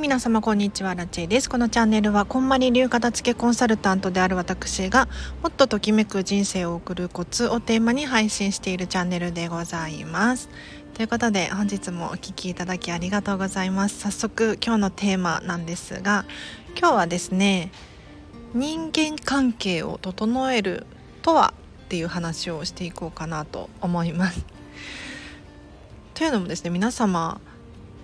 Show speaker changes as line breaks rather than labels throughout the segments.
皆様こんにちはラチェです。このチャンネルはこんまり流片付けコンサルタントである私がもっとときめく人生を送るコツをテーマに配信しているチャンネルでございます。ということで本日もお聴きいただきありがとうございます。早速今日のテーマなんですが今日はですね人間関係を整えるとはっていう話をしていこうかなと思います。というのもですね皆様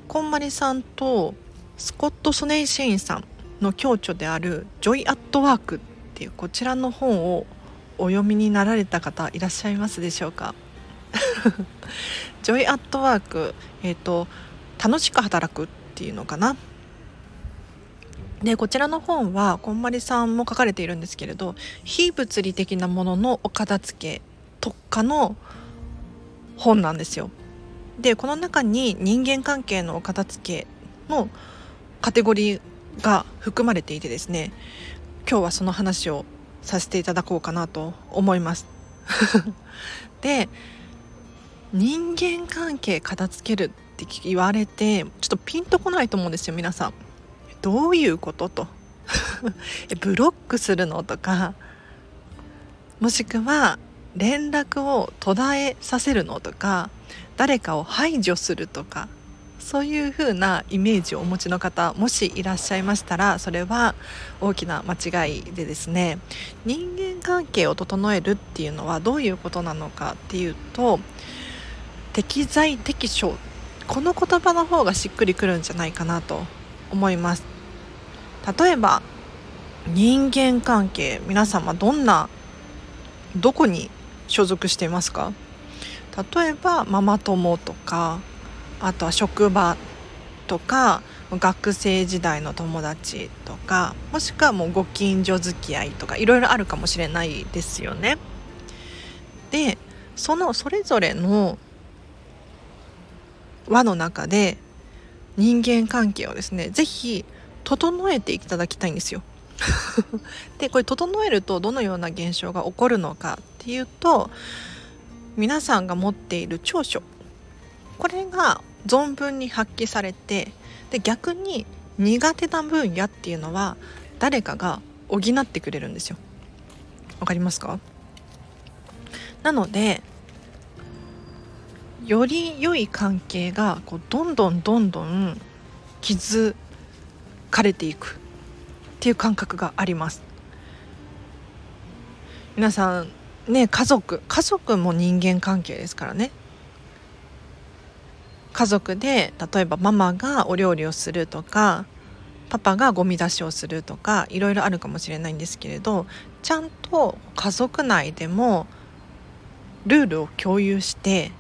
こんまりさんとスコット・ソネンシェインさんの共著である「Joy at Work」っていうこちらの本をお読みになられた方いらっしゃいますでしょうか？Joy at Work、えーと、楽しく働くっていうのかな？でこちらの本はこんまりさんも書かれているんですけれど非物理的なもののお片付け特化の本なんですよ。でこの中に人間関係のお片付けのカテゴリーが含まれていてですね今日はその話をさせていただこうかなと思います。で人間関係片付けるって言われてちょっとピンとこないと思うんですよ皆さん。どういうことと。ブロックするのとかもしくは連絡を途絶えさせるのとか誰かを排除するとかそういう風なイメージをお持ちの方もしいらっしゃいましたらそれは大きな間違いでですね人間関係を整えるっていうのはどういうことなのかっていうと適材適所この言葉の方がしっくりくるんじゃないかなと思います。例えば人間関係皆様どんなどこに所属していますか？例えばママ友とかあとは職場とか学生時代の友達とかもしくはもうご近所付き合いとかいろいろあるかもしれないですよね。でそのそれぞれの輪の中で人間関係をですね是非整えていただきたいんですよ。でこれ整えるとどのような現象が起こるのかっていうと皆さんが持っている長所これが存分に発揮されてで逆に苦手な分野っていうのは誰かが補ってくれるんですよ。わかりますか？なのでより良い関係がこうどんどんどんどん築かれていくっていう感覚があります。皆さんね家族家族も人間関係ですからね家族で例えばママがお料理をするとかパパがゴミ出しをするとかいろいろあるかもしれないんですけれどちゃんと家族内でもルールを共有して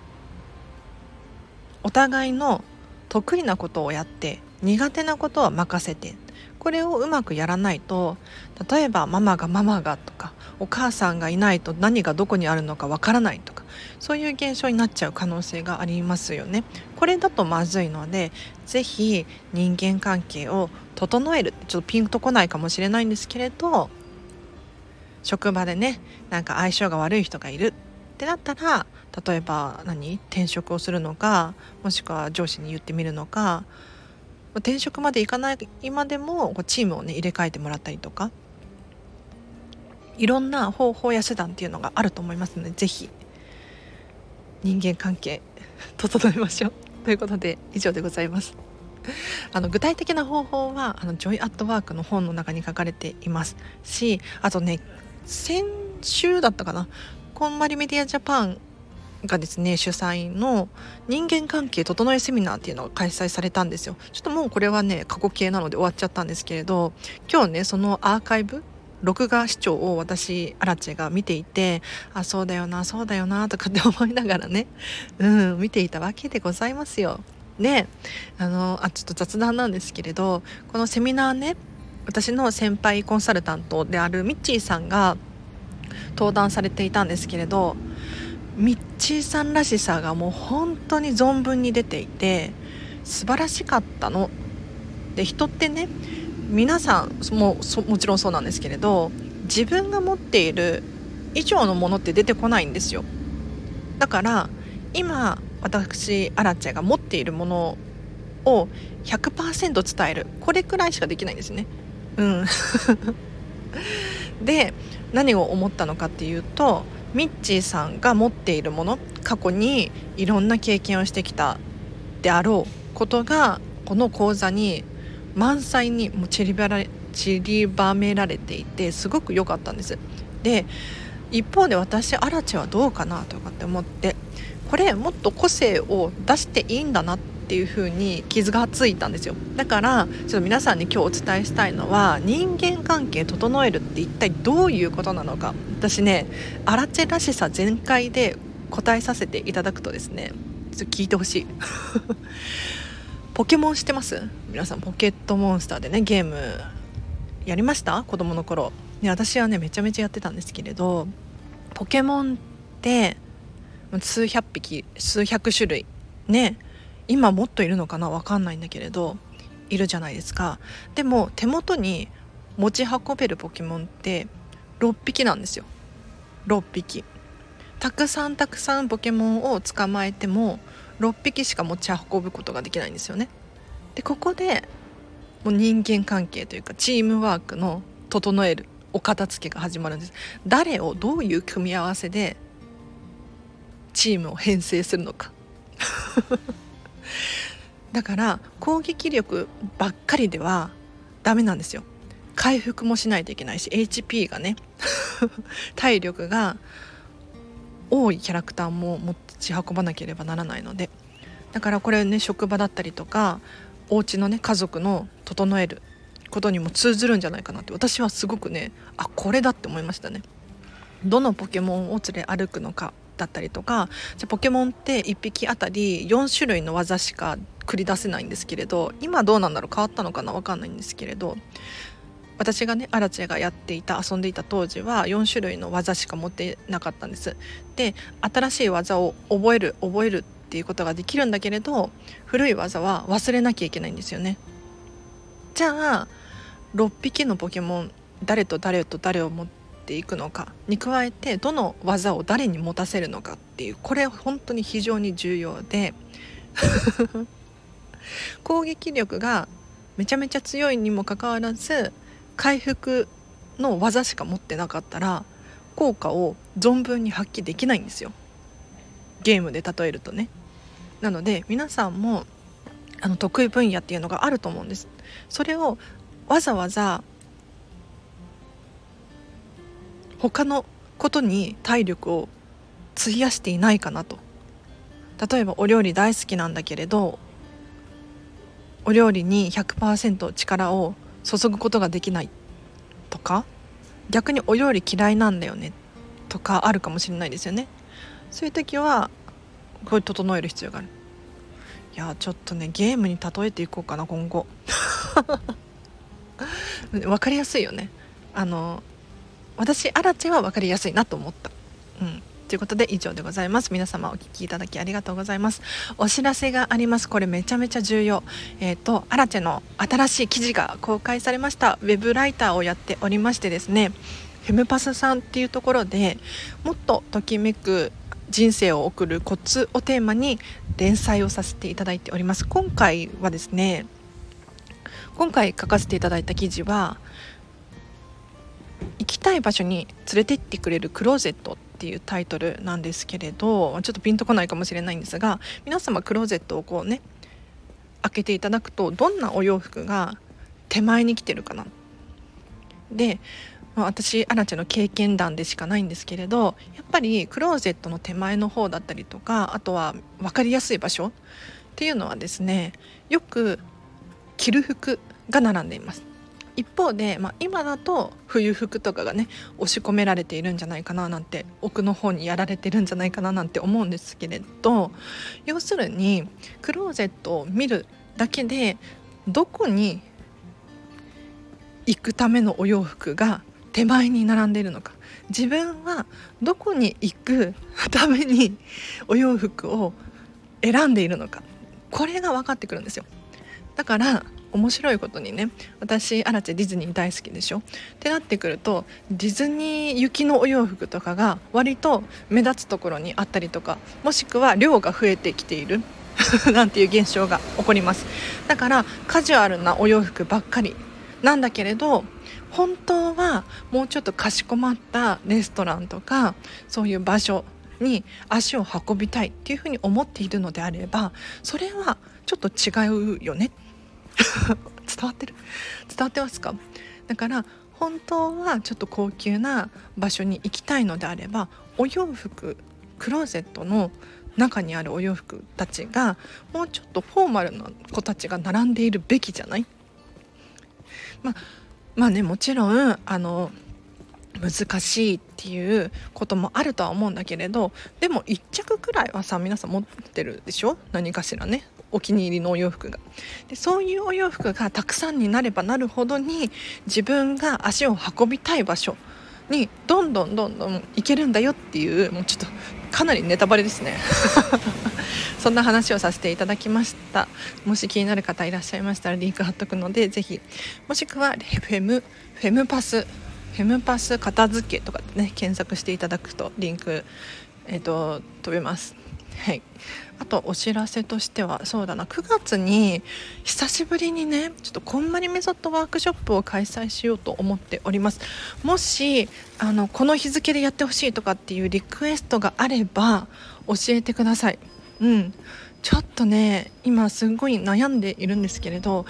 お互いの得意なことをやって苦手なことは任せてこれをうまくやらないと例えばママがママがとかお母さんがいないと何がどこにあるのかわからないとかそういう現象になっちゃう可能性がありますよね。これだとまずいので是非人間関係を整える。ちょっとピンとこないかもしれないんですけれど職場でねなんか相性が悪い人がいる。ってなったら例えば何？転職をするのかもしくは上司に言ってみるのか。転職までいかない今でもチームをね入れ替えてもらったりとか。いろんな方法や手段っていうのがあると思いますので是非人間関係 整えましょう。ということで以上でございます。あの具体的な方法はあの Joy at Work の本の中に書かれています。しあとね先週だったかな。こんまりメディアジャパンがですね主催の人間関係整えセミナーっていうのが開催されたんですよ。ちょっともうこれはね過去形なので終わっちゃったんですけれど今日ねそのアーカイブ録画視聴を私アラチェが見ていてあそうだよなそうだよなとかって思いながらね うん見ていたわけでございますよ。であのあちょっと雑談なんですけれどこのセミナーね私の先輩コンサルタントであるミッチーさんが登壇されていたんですけれどミッチーさんらしさがもう本当に存分に出ていて素晴らしかったの。で人ってね皆さんももちろんそうなんですけれど自分が持っている以上のものって出てこないんですよ。だから今私アラチェが持っているものを100%伝える。これくらいしかできないんですね。うん、で何を思ったのかっていうとミッチーさんが持っているもの過去にいろんな経験をしてきたであろうことがこの講座に満載にも散りばら散りばめられていてすごく良かったんです。で一方で私アラチェはどうかなとかって思ってこれもっと個性を出していいんだなっていう風に傷がついたんですよ。だからちょっと皆さんに今日お伝えしたいのは人間関係整えるって一体どういうことなのか。私ねアラチェらしさ全開で答えさせていただくとですねちょっと聞いてほしい。ポケモン知ってます？皆さんポケットモンスターでねゲームやりました？子供の頃。ね私はねめちゃめちゃやってたんですけれどポケモンって数百匹数百種類ね今もっといるのかな？分かんないんだけれどいるじゃないですか。でも手元に持ち運べるポケモンって6匹なんですよ。6匹。たくさんたくさんポケモンを捕まえても6匹しか持ち運ぶことができないんですよね。でここでもう人間関係というかチームワークの整えるお片付けが始まるんです。誰をどういう組み合わせでチームを編成するのか。だから攻撃力ばっかりではダメなんですよ。回復もしないといけないし HP がね 体力が多いキャラクターも持ち運ばなければならないのでだからこれね職場だったりとかお家のね家族の整えることにも通ずるんじゃないかなって私はすごくねあこれだって思いましたね。どのポケモンを連れ歩くのかだったりとかじゃポケモンって1匹あたり4種類の技しか繰り出せないんですけれど今どうなんだろう変わったのかな分かんないんですけれど私がねアラチェがやっていた遊んでいた当時は4種類の技しか持ってなかったんです。で新しい技を覚える覚えるっていうことができるんだけれど古い技は忘れなきゃいけないんですよね。じゃあ6匹のポケモン誰と誰と誰を持っていくのかに加えてどの技を誰に持たせるのかっていうこれ本当に非常に重要で 攻撃力がめちゃめちゃ強いにもかかわらず回復の技しか持ってなかったら効果を存分に発揮できないんですよ。ゲームで例えるとね。なので皆さんもあの得意分野っていうのがあると思うんです。それをわざわざ他のことに体力を費やしていないかなと。例えばお料理大好きなんだけれどお料理に100%力を注ぐことができないとか逆にお料理嫌いなんだよねとかあるかもしれないですよね。そういう時はこう整える必要がある。いやちょっとねゲームに例えていこうかな今後。分かりやすいよね。あの私アラチェは分かりやすいなと思った。うん。ということで以上でございます。皆様お聞きいただきありがとうございます。お知らせがあります。これめちゃめちゃ重要。えっ、ー、とアラチェの新しい記事が公開されました。ウェブライターをやっておりましてですねフェムパスさんっていうところでもっとときめく人生を送るコツをテーマに連載をさせていただいております。今回はですね今回書かせていただいた記事は行きたい場所に連れてってくれるクローゼット。っていうタイトルなんですけれどちょっとピンとこないかもしれないんですが皆様クローゼットをこうね開けていただくとどんなお洋服が手前に来てるかな。で、まあ、私アラチェの経験談でしかないんですけれどやっぱりクローゼットの手前の方だったりとかあとは分かりやすい場所っていうのはですねよく着る服が並んでいます。一方で、まあ、今だと冬服とかがね押し込められているんじゃないかななんて奥の方にやられてるんじゃないかななんて思うんですけれど要するにクローゼットを見るだけでどこに行くためのお洋服が手前に並んでいるのか。自分はどこに行くためにお洋服を選んでいるのか。これが分かってくるんですよ。だから面白いことにね私アラチェディズニー大好きでしょ？ってなってくるとディズニー行きのお洋服とかが割と目立つところにあったりとかもしくは量が増えてきている。なんていう現象が起こります。だからカジュアルなお洋服ばっかり。なんだけれど本当はもうちょっとかしこまったレストランとかそういう場所に足を運びたいっていうふうに思っているのであればそれはちょっと違うよね。伝わってる？伝わってますか？だから本当はちょっと高級な場所に行きたいのであればお洋服クローゼットの中にあるお洋服たちがもうちょっとフォーマルな子たちが並んでいるべきじゃない？まあまあねもちろんあの難しいっていうこともあるとは思うんだけれどでも1着くらいはさ皆さん持ってるでしょ？何かしらね。お気に入りのお洋服が。でそういうお洋服がたくさんになればなるほどに自分が足を運びたい場所にどんどんどんどん行けるんだよっていうもうちょっとかなりネタバレですね。そんな話をさせていただきました。もし気になる方いらっしゃいましたらリンク貼っとくのでぜひもしくはフェムフェムパスフェムパス片付けとかね検索していただくとリンクえっ、ー、と飛べます。はい。あとお知らせとしてはそうだな。9月に久しぶりにねちょっとこんまりメソッドワークショップを開催しようと思っております。もしあのこの日付でやってほしいとかっていうリクエストがあれば教えてください。うん。ちょっとね今すごい悩んでいるんですけれど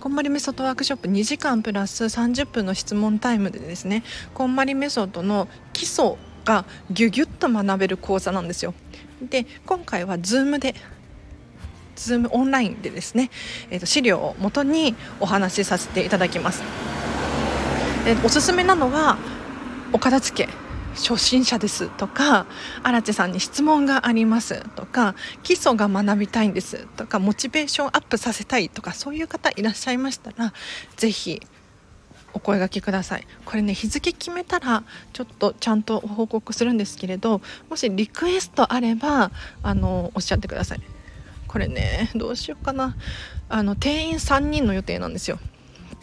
こんまりメソッドワークショップ2時間プラス30分の質問タイムでですねこんまりメソッドの基礎がギュギュッと学べる講座なんですよ。で今回は Zoom で Zoom オンラインでですね、えー、と資料をもとにお話しさせていただきます。えー、おすすめなのはお片付け初心者ですとか荒地さんに質問がありますとか基礎が学びたいんですとかモチベーションアップさせたいとかそういう方いらっしゃいましたら是非お声がけください。これね日付決めたらちょっとちゃんと報告するんですけれどもしリクエストあればあのおっしゃってください。これねどうしようかな。あの定員3人の予定なんですよ。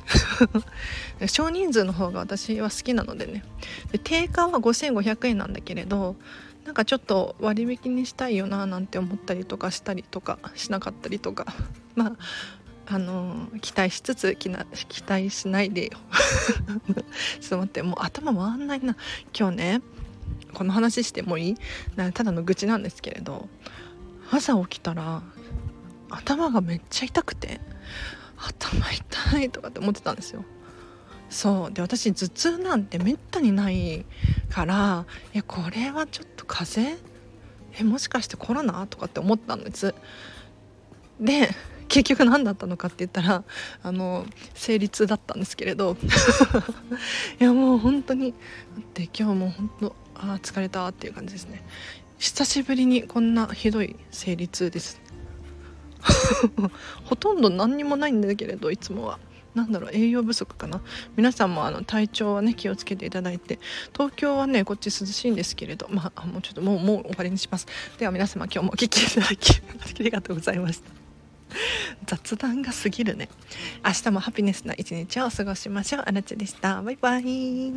少人数の方が私は好きなのでね。で定価は5500円なんだけれどなんかちょっと割引にしたいよななんて思ったりとかしたりとかしなかったりとか。まああの期待しつつ期待しないでよ ちょっと待ってもう頭回んないな。今日ねこの話してもいい？ただの愚痴なんですけれど朝起きたら頭がめっちゃ痛くて頭痛いとかって思ってたんですよ。そう。で私頭痛なんてめったにないからえこれはちょっと風邪？えもしかしてコロナ？とかって思ったんです。で結局何だったのかって言ったらあの生理痛だったんですけれど。いやもう本当にって今日も本当あ疲れたっていう感じですね。久しぶりにこんなひどい生理痛です。ほとんど何にもないんだけれどいつもは。なんだろう栄養不足かな。皆さんもあの体調はね気をつけていただいて。東京はねこっち涼しいんですけれど。まあもうちょっともうもう終わりにします。では皆様今日もお聴きいただき ありがとうございました。雑談が過ぎるね。明日もハピネスな一日を過ごしましょう。あなちでした。バイバイ。